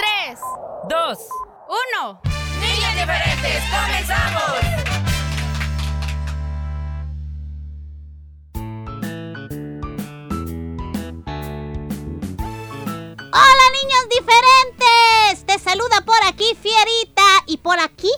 tres, dos, uno. niños diferentes, comenzamos. Hola niños diferentes, te saluda por aquí Fierita y por aquí.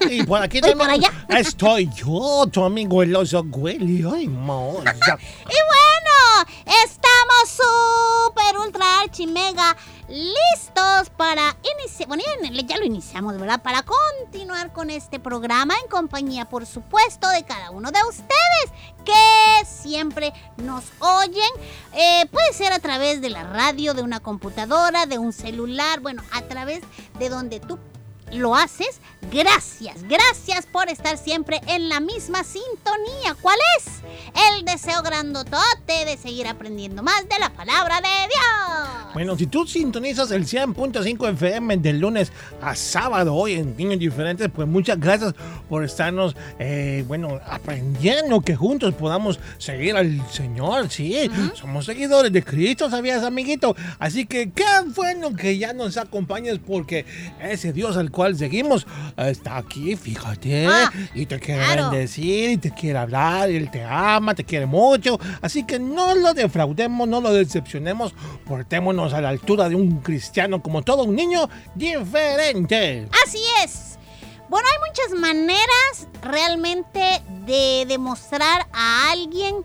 Y por aquí Y por también allá. estoy yo, tu amigo el oso Willy. Ay, moza. Y bueno, estamos súper ultra archi mega listos para iniciar, bueno ya, lo iniciamos, ¿verdad? Para continuar con este programa en compañía, por supuesto, de cada uno de ustedes que siempre nos oyen. Eh, puede ser a través de la radio, de una computadora, de un celular, bueno, a través de donde tú lo haces. Gracias, gracias por estar siempre en la misma sintonía. ¿Cuál es? El deseo grandotote de seguir aprendiendo más de la palabra de Dios. Bueno, si tú sintonizas el 100.5 FM de lunes a sábado hoy en Niños Diferentes, pues muchas gracias por estarnos, eh, bueno, aprendiendo que juntos podamos seguir al Señor, sí. Somos seguidores de Cristo, ¿sabías, amiguito? Así que qué bueno que ya nos acompañes porque ese Dios al cual seguimos está aquí, fíjate, Ah, y te quiere claro. bendecir, y te quiere hablar, y Él te ama, te quiere mucho. Así que no lo defraudemos, no lo decepcionemos, portémonos a la altura de un cristiano como todo un niño diferente. Así es. Bueno, hay muchas maneras realmente de demostrar a alguien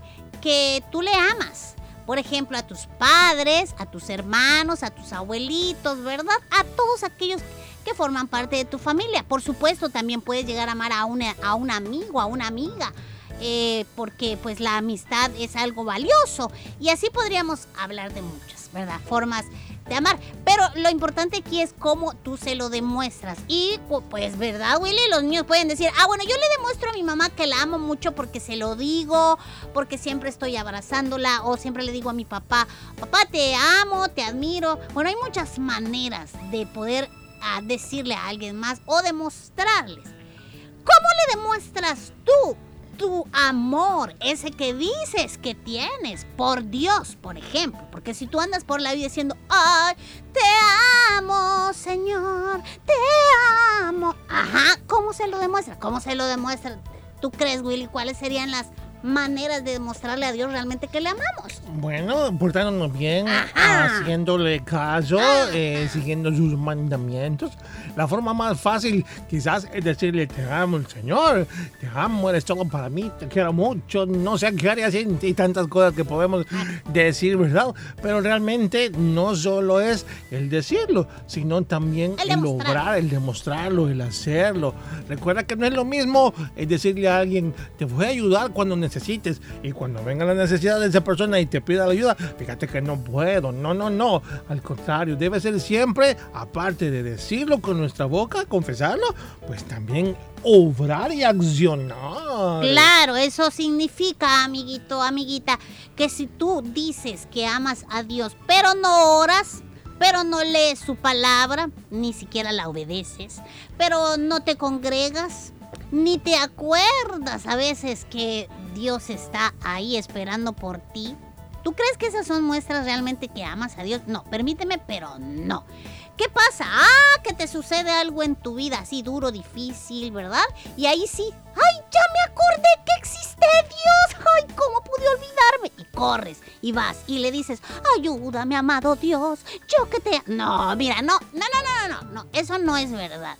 que tú le amas. Por ejemplo, a tus padres, a tus hermanos, a tus abuelitos, ¿verdad? A todos aquellos que forman parte de tu familia. Por supuesto, también puedes llegar a amar a, una, un amigo, a una amiga. eh, porque pues la amistad es algo valioso. Y así podríamos hablar de muchas, ¿verdad? Formas de amar. Pero lo importante aquí es cómo tú se lo demuestras. Y pu- pues, ¿verdad, Willy? Los niños pueden decir, ah, bueno, yo le demuestro a mi mamá que la amo mucho porque se lo digo, porque siempre estoy abrazándola, o siempre le digo a mi papá, papá, te amo, te admiro. Bueno, hay muchas maneras de poder ah, decirle a alguien más o demostrarles. ¿Cómo le demuestras tú tu amor, ese que dices que tienes por Dios, por ejemplo? Porque si tú andas por la vida diciendo, ay, te amo, Señor, te amo. Ajá, ¿cómo se lo demuestra? ¿Cómo se lo demuestra? ¿Tú crees, Willy, cuáles serían las maneras de demostrarle a Dios realmente que le amamos? Bueno, portándonos bien, Ajá. haciéndole caso, eh, siguiendo sus mandamientos. La forma más fácil quizás es decirle, te amo, Señor, te amo, eres todo para mí, te quiero mucho, no sé qué haría sin ti, tantas cosas que podemos decir, ¿verdad? Pero realmente no solo es el decirlo, sino también El el lograr, el demostrarlo, el hacerlo. Recuerda que no es lo mismo eh, decirle a alguien, te voy a ayudar cuando necesites, y cuando venga la necesidad de esa persona y te pida la ayuda, fíjate que no puedo. No, no, no. Al contrario, debe ser siempre, aparte de decirlo con nuestra boca, confesarlo, pues también obrar y accionar. Claro, eso significa, amiguito, amiguita, que si tú dices que amas a Dios, pero no oras, pero no lees su palabra, ni siquiera la obedeces, pero no te congregas, ni te acuerdas a veces que Dios está ahí esperando por ti. ¿Tú crees que esas son muestras realmente que amas a Dios? No, permíteme, pero no. ¿Qué pasa? Ah, que te sucede algo en tu vida así duro, difícil, ¿verdad? Y ahí sí, ¡ay, ya me acordé que existe Dios! ¡Ay, cómo pude olvidarme! Y corres y vas y le dices, ayúdame, amado Dios, yo que te... No, mira, no, no, no, no, no, no, eso no es verdad.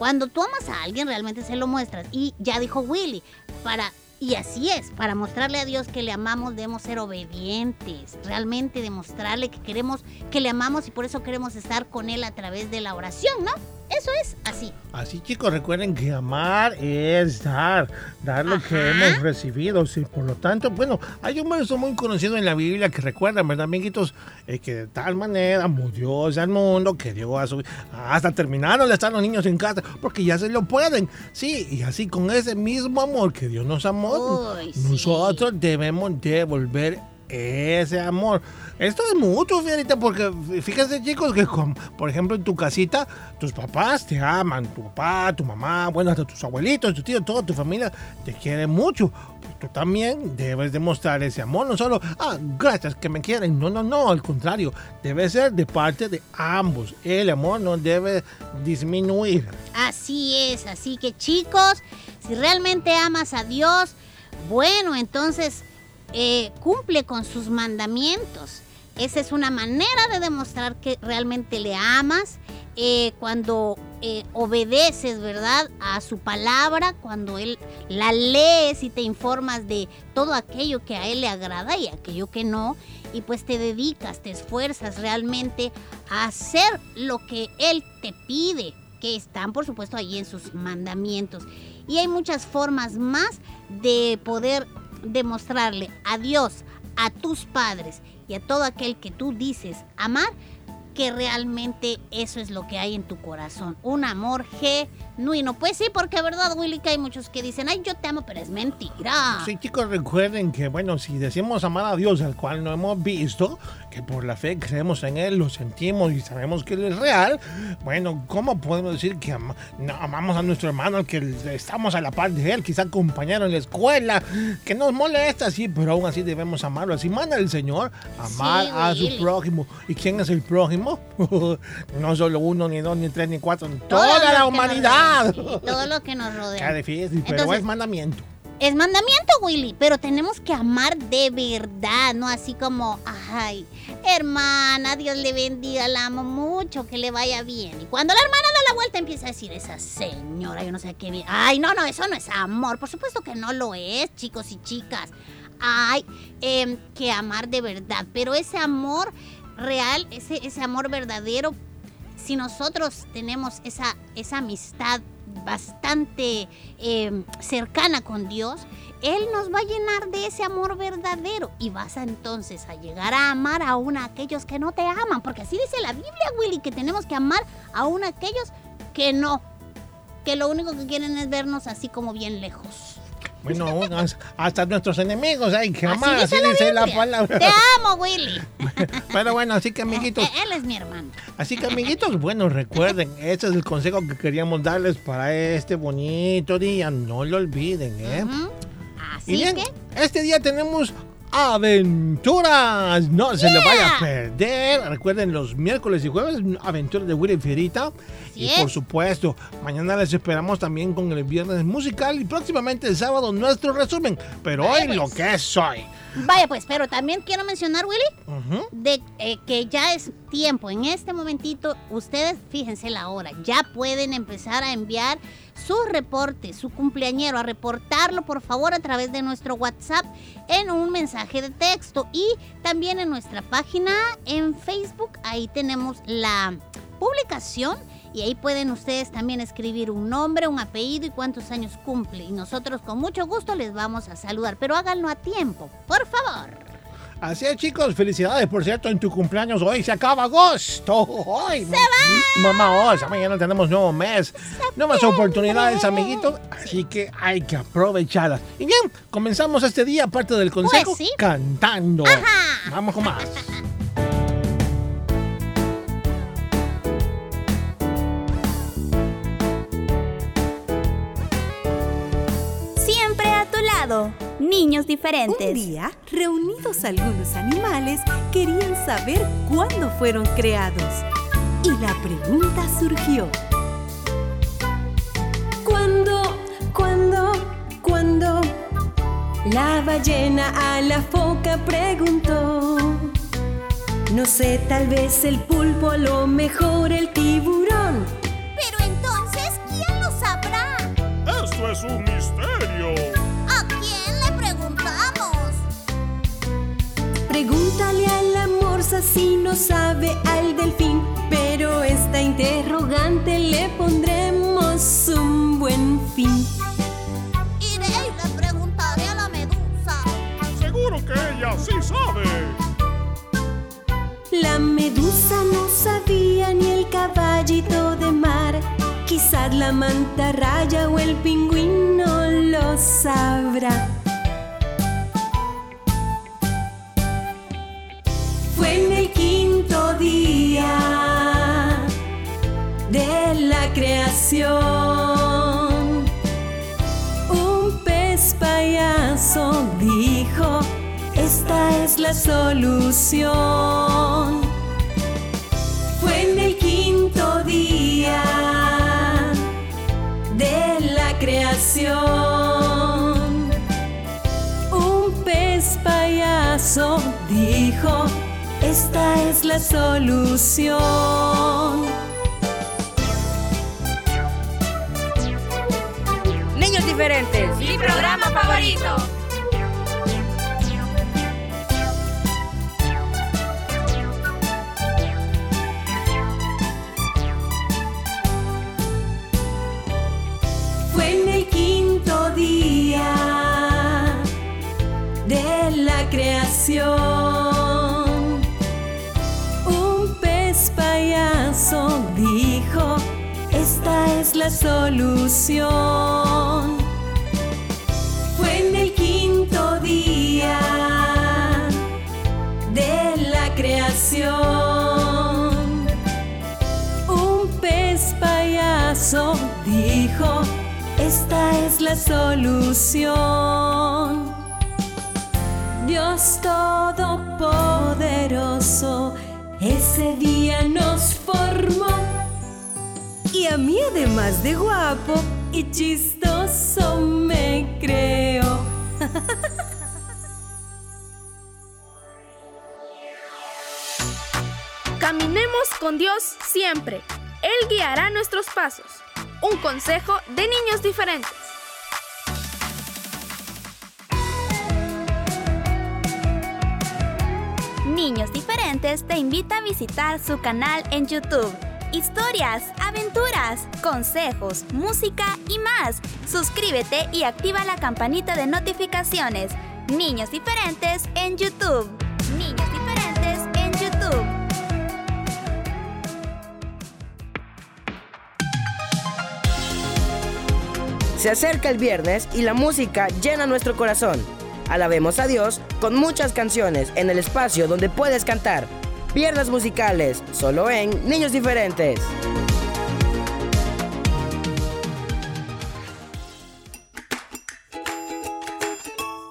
Cuando tú amas a alguien, realmente se lo muestras. Y ya dijo Willy, para y así es, para mostrarle a Dios que le amamos debemos ser obedientes, realmente demostrarle que queremos, que le amamos y por eso queremos estar con Él a través de la oración, ¿no? Eso es así. Así chicos, recuerden que amar es dar, dar lo que hemos recibido. Sí, por lo tanto, bueno, hay un verso muy conocido en la Biblia que recuerdan, ¿verdad, amiguitos? Eh, que de tal manera Dios al mundo que dio a su... Hasta terminaron de estar los niños en casa porque ya se lo pueden. Sí, y así con ese mismo amor que Dios nos amó, Uy, sí. nosotros debemos devolver ese amor. Esto es mutuo, Fierita, porque fíjense, chicos, que con- por ejemplo en tu casita, tus papás te aman, tu papá, tu mamá, bueno, hasta tus abuelitos, tu tío, toda tu familia te quiere mucho. Pues tú también debes demostrar ese amor, no solo, ah, gracias que me quieren, no, no, no, al contrario, debe ser de parte de ambos. El amor no debe disminuir. Así es, así que chicos, si realmente amas a Dios, bueno, entonces eh, cumple con sus mandamientos. Esa es una manera de demostrar que realmente le amas. eh, cuando eh, obedeces, ¿verdad? A su palabra, cuando Él la lees y te informas de todo aquello que a Él le agrada y aquello que no, y pues te dedicas, te esfuerzas realmente a hacer lo que Él te pide, que están por supuesto ahí en sus mandamientos. Y hay muchas formas más de poder demostrarle a Dios, a tus padres y a todo aquel que tú dices amar, que realmente eso es lo que hay en tu corazón. Un amor genuino. Pues sí, porque verdad, Willy, que hay muchos que dicen, ay, yo te amo, pero es mentira. Sí, chicos, recuerden que, bueno, si decimos amar a Dios, al cual no hemos visto, que por la fe creemos en Él, lo sentimos y sabemos que Él es real, bueno, ¿cómo podemos decir que no, amamos a nuestro hermano, que estamos a la par de Él, quizá compañero en la escuela, que nos molesta, sí, pero aún así debemos amarlo? Así manda el Señor, amar Sí, a su prójimo. ¿Y quién es el prójimo? no solo uno, ni dos, ni tres, ni cuatro, toda la humanidad. Todo lo que nos rodea. difícil, pero Entonces- es mandamiento. Es mandamiento, Willy, pero tenemos que amar de verdad, no así como, ay, hermana, Dios le bendiga, la amo mucho, que le vaya bien. Y cuando la hermana da la vuelta empieza a decir, esa señora, yo no sé qué bien. Ay, no, no, eso no es amor, por supuesto que no lo es, chicos y chicas. Hay em, que amar de verdad, pero ese amor real, ese, ese amor verdadero, si nosotros tenemos esa, esa amistad bastante eh, cercana con Dios, Él nos va a llenar de ese amor verdadero y vas a entonces a llegar a amar aún a aquellos que no te aman, porque así dice la Biblia, Willy, que tenemos que amar aún a aquellos que no, que lo único que quieren es vernos así como bien lejos. Bueno, hasta nuestros enemigos hay que Así amar, así dice la palabra. Te amo, Willy. Pero bueno, así que amiguitos, Eh, Él es mi hermano. así que amiguitos, bueno, recuerden, este es el consejo que queríamos darles para este bonito día, no lo olviden, ¿eh? Ujú. Y Así bien, que, este día tenemos aventuras, no se lo vaya a perder. Recuerden los miércoles y jueves, aventuras de Willy Fierita. Así y por supuesto, mañana les esperamos también con el viernes musical y próximamente el sábado nuestro resumen. Pero Vaya, hoy lo pues. que es hoy. vaya pues, pero también quiero mencionar, Willy, de eh, que ya es tiempo. En este momentito, ustedes fíjense la hora. Ya pueden empezar a enviar su reporte, su cumpleañero, a reportarlo por favor a través de nuestro WhatsApp en un mensaje de texto y también en nuestra página en Facebook. Ahí tenemos la publicación. Y ahí pueden ustedes también escribir un nombre, un apellido y cuántos años cumple. Y nosotros con mucho gusto les vamos a saludar. Pero háganlo a tiempo, por favor. Así es, chicos, felicidades, por cierto, en tu cumpleaños hoy se acaba agosto. Hoy, ¡Se va! Mamá, hoy, mañana tenemos nuevo mes, nuevas oportunidades, amiguitos, así que hay que aprovecharlas. Y bien, comenzamos este día, aparte del consejo, Pues sí. cantando. Ajá. Vamos con más. Niños Diferentes. Un día, reunidos algunos animales, querían saber cuándo fueron creados. Y la pregunta surgió. ¿Cuándo, cuándo, cuándo? La ballena a la foca preguntó. No sé, tal vez el pulpo, a lo mejor el tiburón. Pero entonces, ¿quién lo sabrá? Esto es un Pregúntale a la morsa si no sabe al delfín. Pero esta interrogante le pondremos un buen fin. Iré y le preguntaré a la medusa. Seguro que ella sí sabe. La medusa no sabía ni el caballito de mar. Quizás la mantarraya o el pingüino lo sabrá. Día de la creación. Un pez payaso dijo, esta es la solución. Fue en el quinto día de la creación. Un pez payaso esta es la solución. Niños diferentes. Mi programa favorito. Fue en el quinto día de la creación. Solución. Fue en el quinto día de la creación. Un pez payaso dijo, esta es la solución. Dios Todopoderoso ese día nos formó. A mí además de guapo y chistoso me creo. Caminemos con Dios siempre. Él guiará nuestros pasos. Un consejo de niños diferentes. Niños Diferentes te invita a visitar su canal en YouTube. Historias, aventuras, consejos, música y más. Suscríbete y activa la campanita de notificaciones. Niños Diferentes en YouTube. Niños Diferentes en YouTube. Se acerca el viernes y la música llena nuestro corazón. Alabemos a Dios con muchas canciones en el espacio donde puedes cantar. Viernes musicales, solo en Niños Diferentes.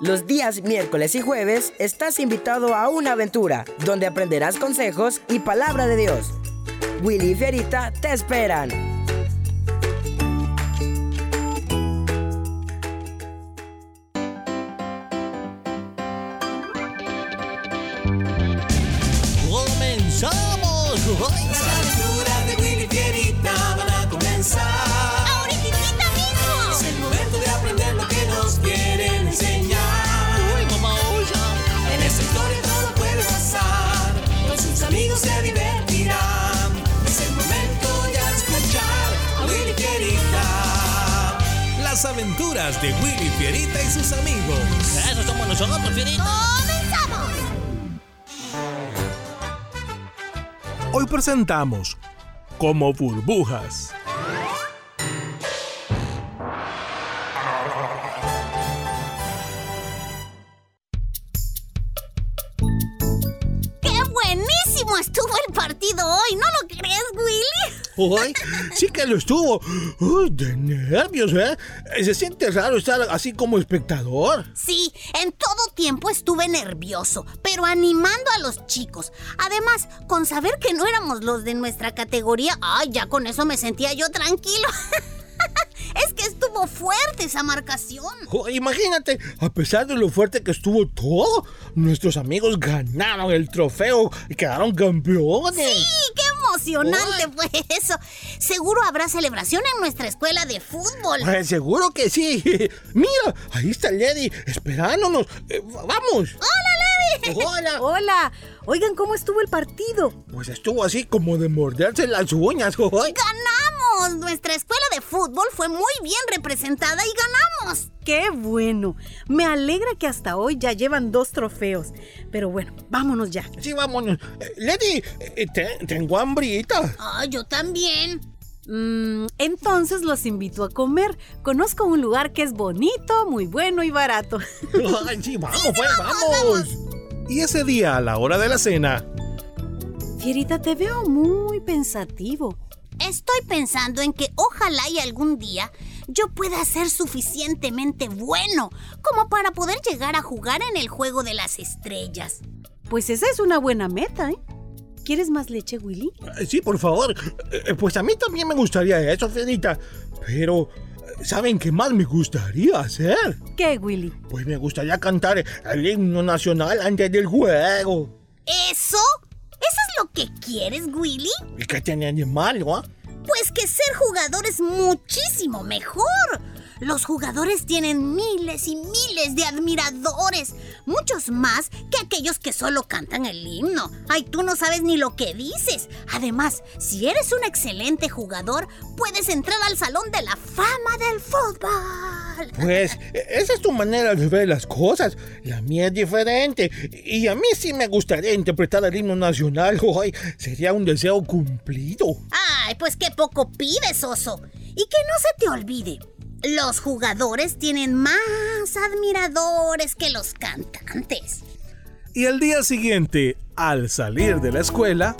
Los días miércoles y jueves estás invitado a una aventura donde aprenderás consejos y palabra de Dios. Willy y Fierita te esperan. De Willy Fierita y sus amigos. Eso somos nosotros, Fierita. ¡Comenzamos! Hoy presentamos Como burbujas. Hoy sí que lo estuvo. Uy, de nervios, ¿eh? Se siente raro estar así como espectador. Sí, en todo tiempo estuve nervioso, pero animando a los chicos. Además, con saber que no éramos los de nuestra categoría, ay, ya con eso me sentía yo tranquilo. es que estuvo fuerte esa marcación. Oh, imagínate, a pesar de lo fuerte que estuvo todo, nuestros amigos ganaron el trofeo y quedaron campeones. Sí, qué emocionante fue eso. Seguro habrá celebración en nuestra escuela de fútbol. Pues seguro que sí. Mira, ahí está Lady esperándonos. Eh, vamos. ¡Hola, Lady! Hola. Hola. Oigan, ¿cómo estuvo el partido? Pues estuvo así como de morderse las uñas. hoy. ¡Ganamos! Nuestra escuela de fútbol fue muy bien representada y ganamos. ¡Qué bueno! Me alegra que hasta hoy ya llevan dos trofeos. Pero bueno, vámonos ya. Sí, vámonos. Eh, Lady, eh, te- tengo hambrita. Ah, yo también. Mm, entonces los invito a comer. Conozco un lugar que es bonito, muy bueno y barato. Ay, sí, vamos, pues, vamos. Y ese día, a la hora de la cena, Fierita, te veo muy pensativo. Estoy pensando en que ojalá y algún día yo pueda ser suficientemente bueno como para poder llegar a jugar en el juego de las estrellas. Pues esa es una buena meta, ¿eh? ¿Quieres más leche, Willy? Eh, Sí, por favor. Eh, Pues a mí también me gustaría eso, Fierita. Pero, eh, ¿saben qué más me gustaría hacer? ¿Qué, Willy? Pues me gustaría cantar el himno nacional antes del juego. ¿Eso? ¿Eso es lo que quieres, Willy? ¿Y qué tiene de malo, ah? Pues que ser jugador es muchísimo mejor. Los jugadores tienen miles y miles de admiradores, muchos más que aquellos que solo cantan el himno. Ay, tú no sabes ni lo que dices. Además, si eres un excelente jugador, puedes entrar al Salón de la Fama del Fútbol. Pues eh, esa es tu manera de ver las cosas. La mía es diferente. Y a mí sí me gustaría interpretar el himno nacional hoy. Sería un deseo cumplido. Ay, pues qué poco pides, oso. Y que no se te olvide. Los jugadores tienen más admiradores que los cantantes. y al día siguiente, al salir de la escuela,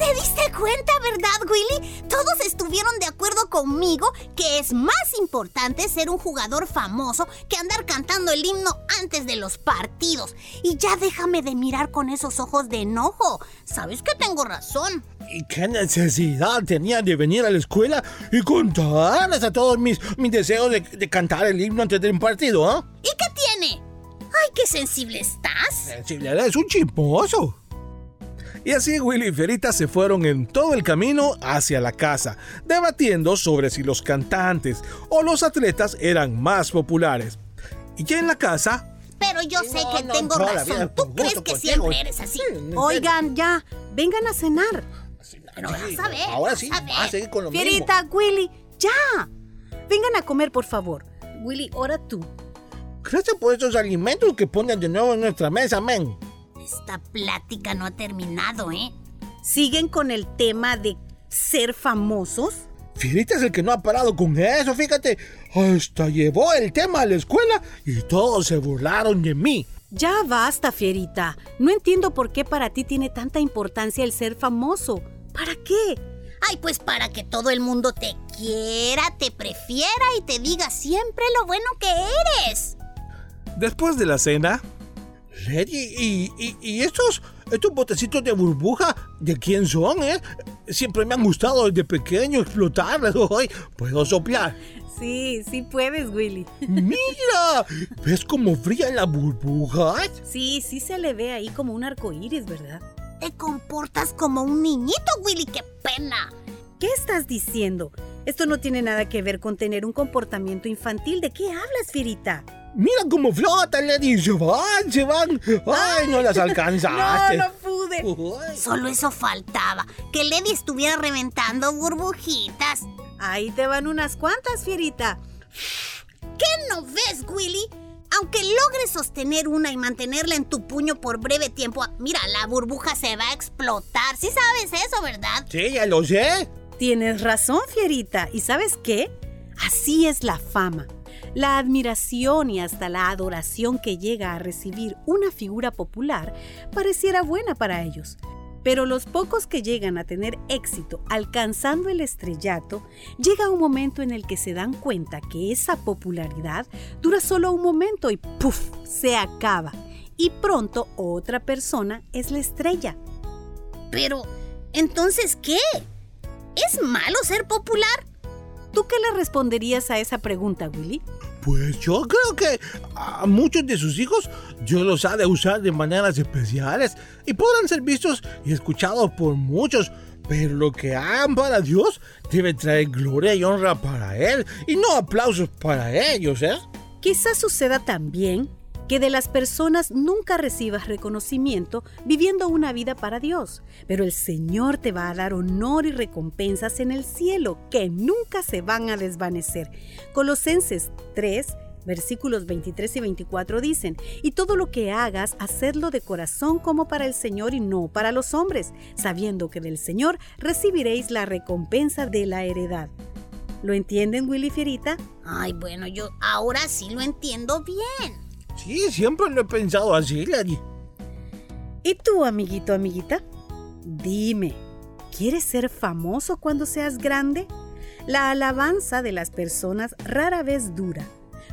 ¿Te diste cuenta, verdad, Willy? Todos estuvieron de acuerdo conmigo que es más importante ser un jugador famoso que andar cantando el himno antes de los partidos. Y ya déjame de mirar con esos ojos de enojo. Sabes que tengo razón. ¿Y qué necesidad tenía de venir a la escuela y contarles a todos mis, mis deseos de, de cantar el himno antes de un partido, ah? ¿Y qué tiene? ¡Ay, qué sensible estás! Si eres un chismoso. Y así Willy y Fierita se fueron en todo el camino hacia la casa, debatiendo sobre si los cantantes o los atletas eran más populares. Y ya en la casa, Pero yo sé No, que no, tengo no, la vida, razón. ¿Tú crees que contigo. siempre eres así? Oigan, ya, vengan a cenar. Pero vas a ver. Ahora sí, a ver. va a seguir con lo mismo. Fierita, Willy, ya. Vengan a comer, por favor. Willy, ahora tú. Gracias por esos alimentos que ponen de nuevo en nuestra mesa, men. Esta plática no ha terminado, ¿eh? ¿Siguen con el tema de ser famosos? Fierita es el que no ha parado con eso, fíjate. Hasta llevó el tema a la escuela y todos se burlaron de mí. Ya basta, Fierita. No entiendo por qué para ti tiene tanta importancia el ser famoso. ¿Para qué? Ay, pues para que todo el mundo te quiera, te prefiera y te diga siempre lo bueno que eres. después de la cena, Lady, ¿y, y, y estos, estos botecitos de burbuja de quién son, eh? Siempre me han gustado desde pequeño explotarlas. Hoy puedo soplar. Sí, sí puedes, Willy. ¡Mira! ¿Ves cómo brillan las burbujas? Sí, sí se le ve ahí como un arco iris, ¿verdad? Te comportas como un niñito, Willy, qué pena. ¿Qué estás diciendo? Esto no tiene nada que ver con tener un comportamiento infantil. ¿De qué hablas, Fierita? Mira cómo flotan, Lady. Se van, se van. ¡Ay, no las alcanzaste! No, no pude. Uy. Solo eso faltaba, que Lady estuviera reventando burbujitas. Ahí te van unas cuantas, Fierita. ¿Qué no ves, Willy? Aunque logres sostener una y mantenerla en tu puño por breve tiempo, mira, la burbuja se va a explotar. Sí sabes eso, ¿verdad? Sí, ya lo sé. Tienes razón, Fierita. ¿Y sabes qué? Así es la fama. La admiración y hasta la adoración que llega a recibir una figura popular pareciera buena para ellos. Pero los pocos que llegan a tener éxito alcanzando el estrellato, llega un momento en el que se dan cuenta que esa popularidad dura solo un momento y ¡puf! se acaba. Y pronto otra persona es la estrella. Pero, ¿entonces qué? ¿Es malo ser popular? ¿Tú qué le responderías a esa pregunta, Willy? Pues yo creo que a muchos de sus hijos Dios los ha de usar de maneras especiales y podrán ser vistos y escuchados por muchos, pero lo que hagan para Dios debe traer gloria y honra para Él y no aplausos para ellos, ¿eh? Quizás suceda también que de las personas nunca recibas reconocimiento viviendo una vida para Dios, pero el Señor te va a dar honor y recompensas en el cielo que nunca se van a desvanecer. Colosenses 3, versículos 23 y 24 dicen, y todo lo que hagas, hacedlo de corazón como para el Señor y no para los hombres, sabiendo que del Señor recibiréis la recompensa de la heredad. ¿Lo entienden, Willy Fierita? Ay, bueno, yo ahora sí lo entiendo bien. Sí, siempre lo he pensado así, Larry. ¿Y tú, amiguito, amiguita? Dime, ¿quieres ser famoso cuando seas grande? La alabanza de las personas rara vez dura.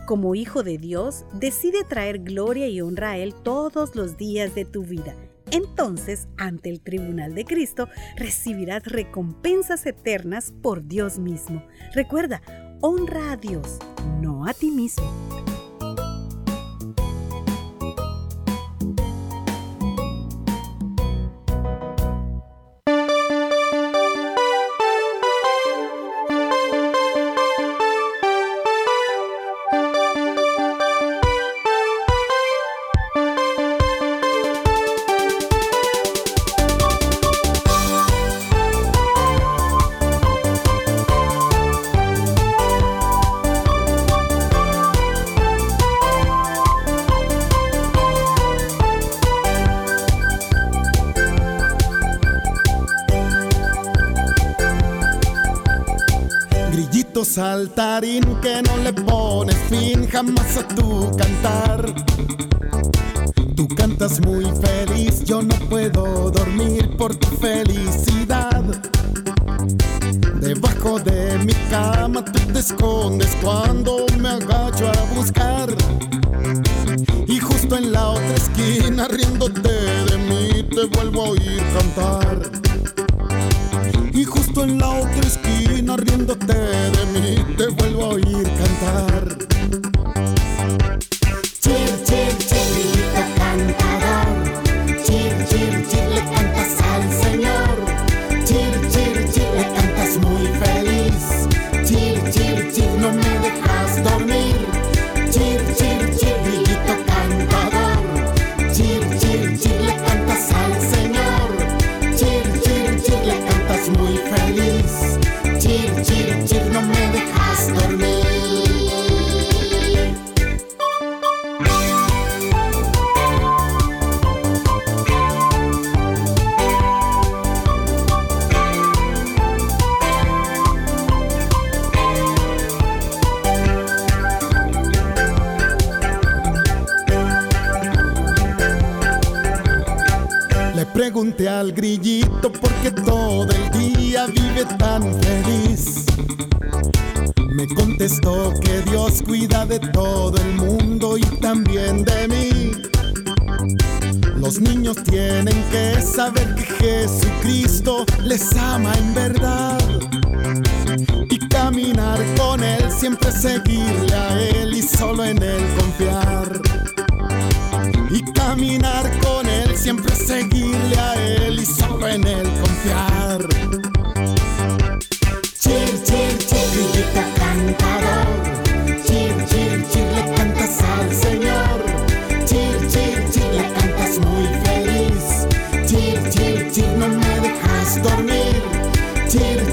Como hijo de Dios, decide traer gloria y honra a Él todos los días de tu vida. Entonces, ante el tribunal de Cristo, recibirás recompensas eternas por Dios mismo. Recuerda, honra a Dios, no a ti mismo. Que no le pones fin jamás a tu cantar. Tú cantas muy feliz, yo no puedo dormir por tu felicidad. Debajo de mi cama tú te escondes cuando me agacho a buscar. Y justo en la otra esquina, riéndote de mí, te vuelvo a oír cantar. Y justo en la otra esquina, riéndote te vuelvo a oír cantar. here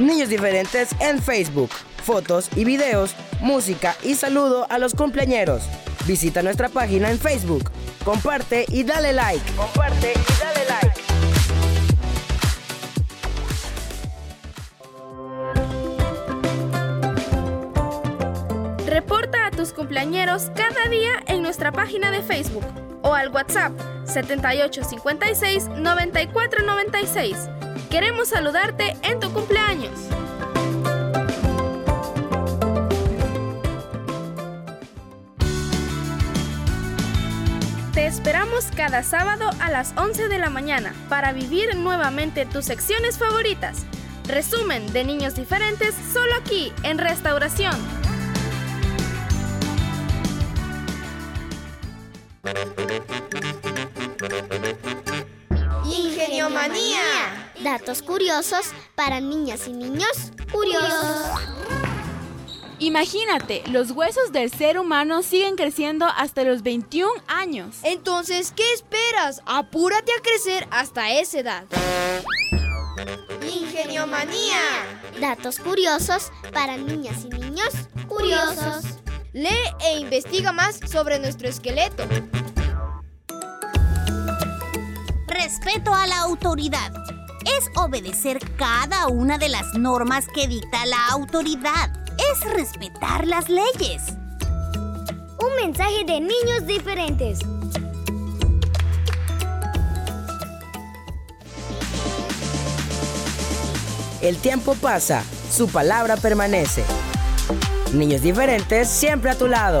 Niños diferentes en Facebook. Fotos y videos, música y saludo a los cumpleañeros. Visita nuestra página en Facebook. Comparte y dale like. Comparte y dale like. Reporta a tus cumpleañeros cada día en nuestra página de Facebook o al WhatsApp 7856 9496. Queremos saludarte en tu cumpleaños. Te esperamos cada sábado a las 11 de la mañana para vivir nuevamente tus secciones favoritas. Resumen de niños diferentes solo aquí en Restauración. Ingeniomanía. Datos curiosos para niñas y niños curiosos. Imagínate, los huesos del ser humano siguen creciendo hasta los 21 años. Entonces, ¿qué esperas? Apúrate a crecer hasta esa edad. Ingeniomanía. Datos curiosos para niñas y niños curiosos. Lee e investiga más sobre nuestro esqueleto. Respeto a la autoridad. Es obedecer cada una de las normas que dicta la autoridad. Es respetar las leyes. Un mensaje de niños diferentes. El tiempo pasa, su palabra permanece. Niños diferentes siempre a tu lado.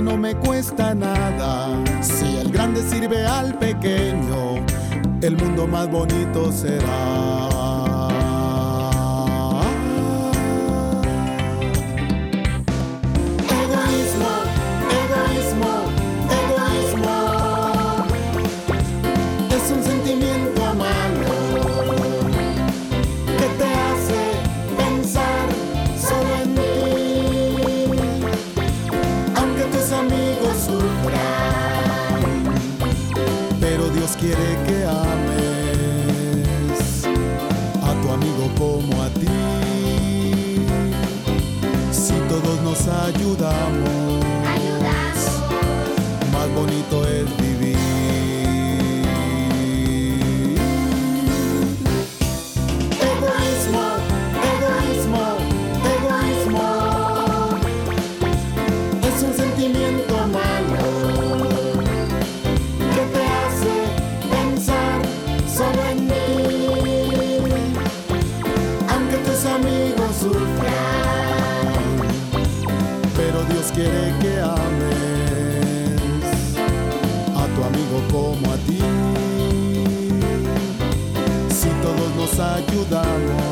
no me cuesta nada. Si el grande sirve al pequeño, el mundo más bonito será. quiere que ames a tu amigo como a ti. Si todos nos ayudamos, ayudamos. más bonito es. saçlardan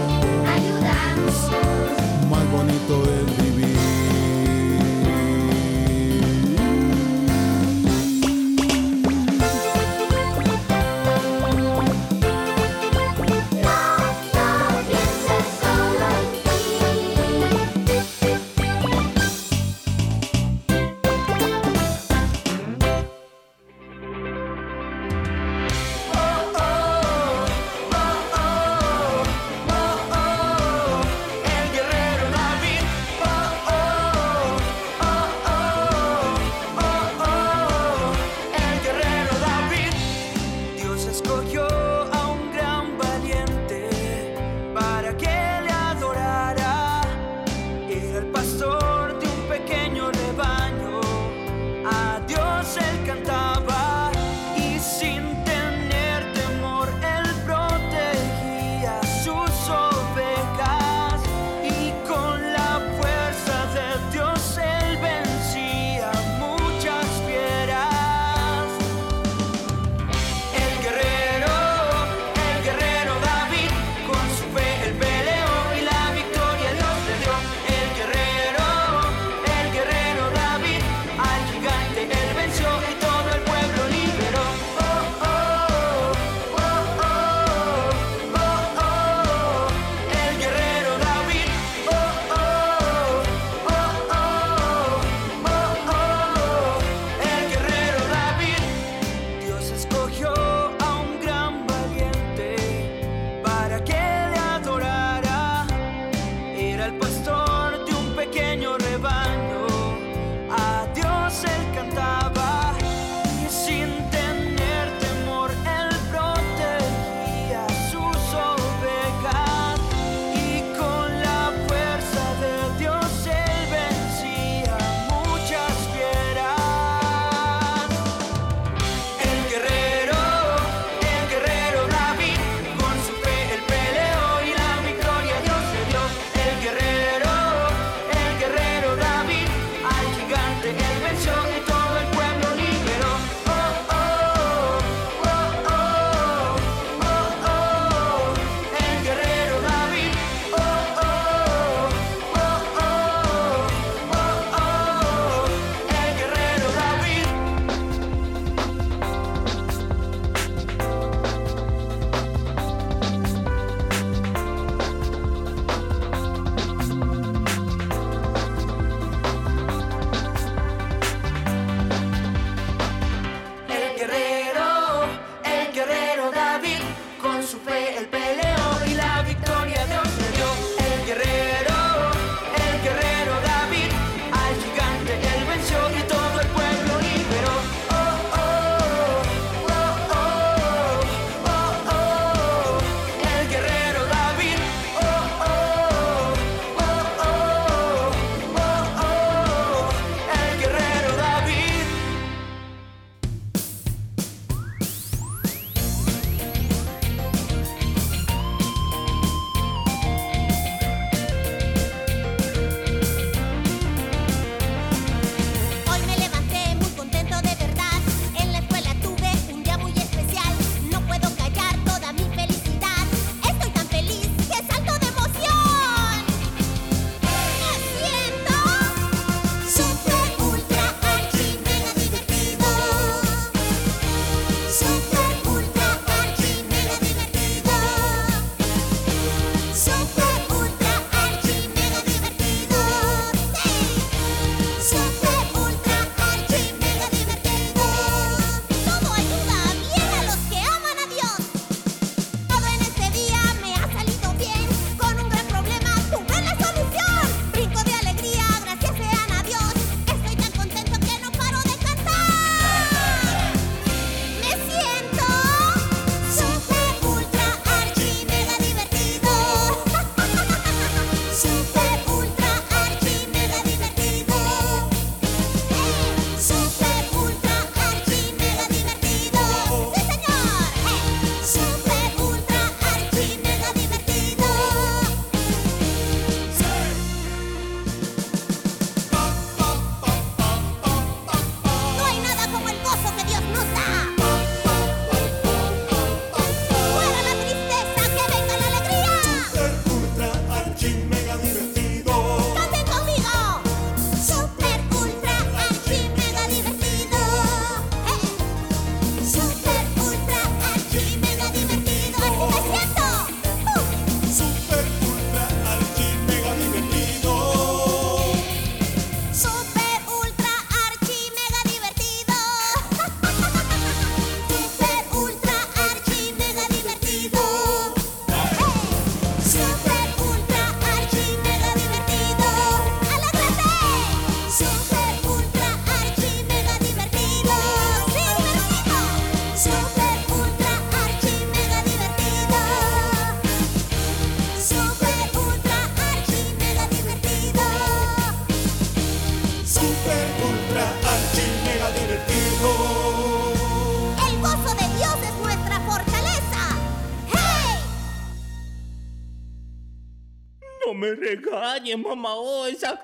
regañes, mamá osa.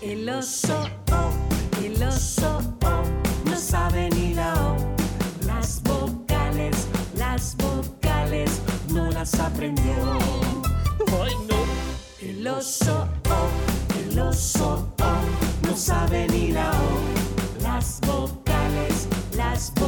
El oso, oh, el oso, oh, no sabe ni la O. Las vocales, las vocales, no las aprendió. Ay, no. El oso, oh, el oso, oh, no sabe ni la O. Las vocales, las vocales,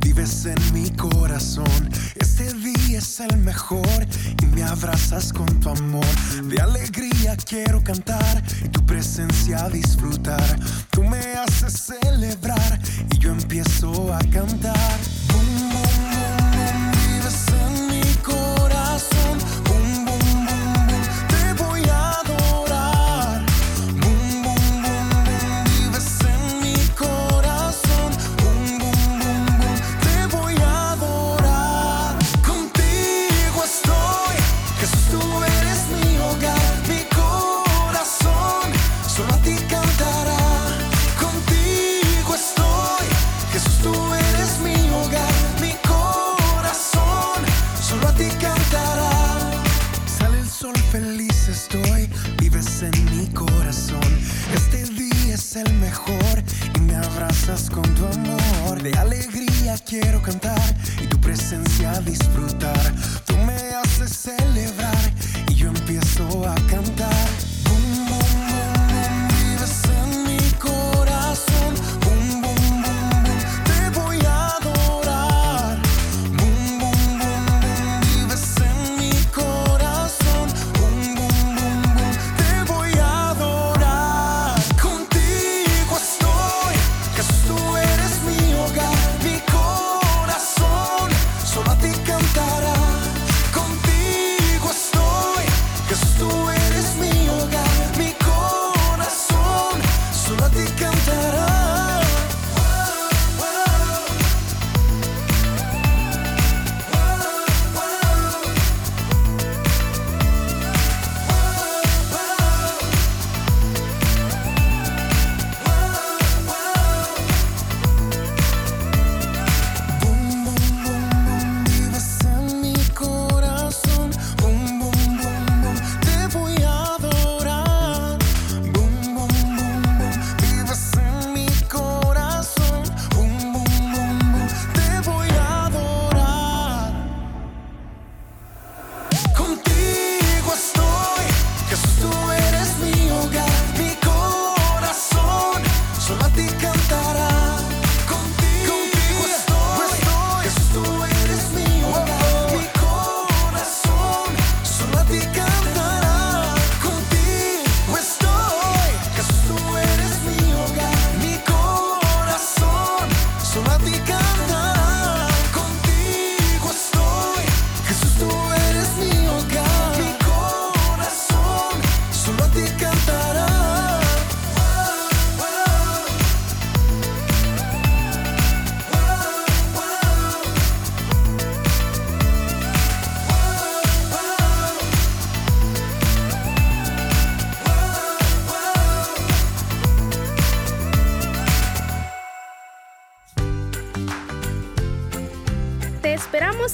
Vives en mi corazón. Este día es el mejor y me abrazas con tu amor. De alegría quiero cantar y tu presencia disfrutar. Tú me haces celebrar y yo empiezo a cantar.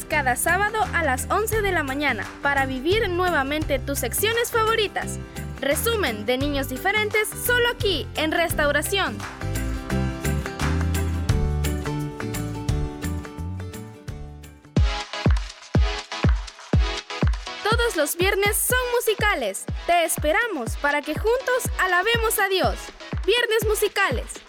Cada sábado a las 11 de la mañana para vivir nuevamente tus secciones favoritas. Resumen de niños diferentes solo aquí en Restauración. Todos los viernes son musicales. Te esperamos para que juntos alabemos a Dios. Viernes musicales.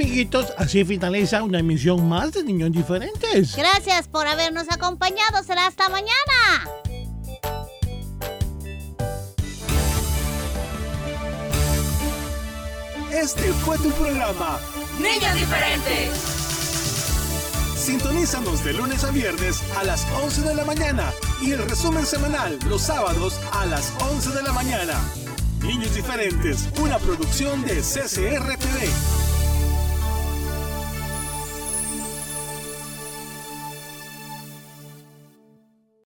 Amiguitos, así finaliza una emisión más de Niños Diferentes. Gracias por habernos acompañado. Será hasta mañana. Este fue tu programa. Niños diferentes. Sintonízanos de lunes a viernes a las 11 de la mañana y el resumen semanal los sábados a las 11 de la mañana. Niños diferentes, una producción de CCR TV.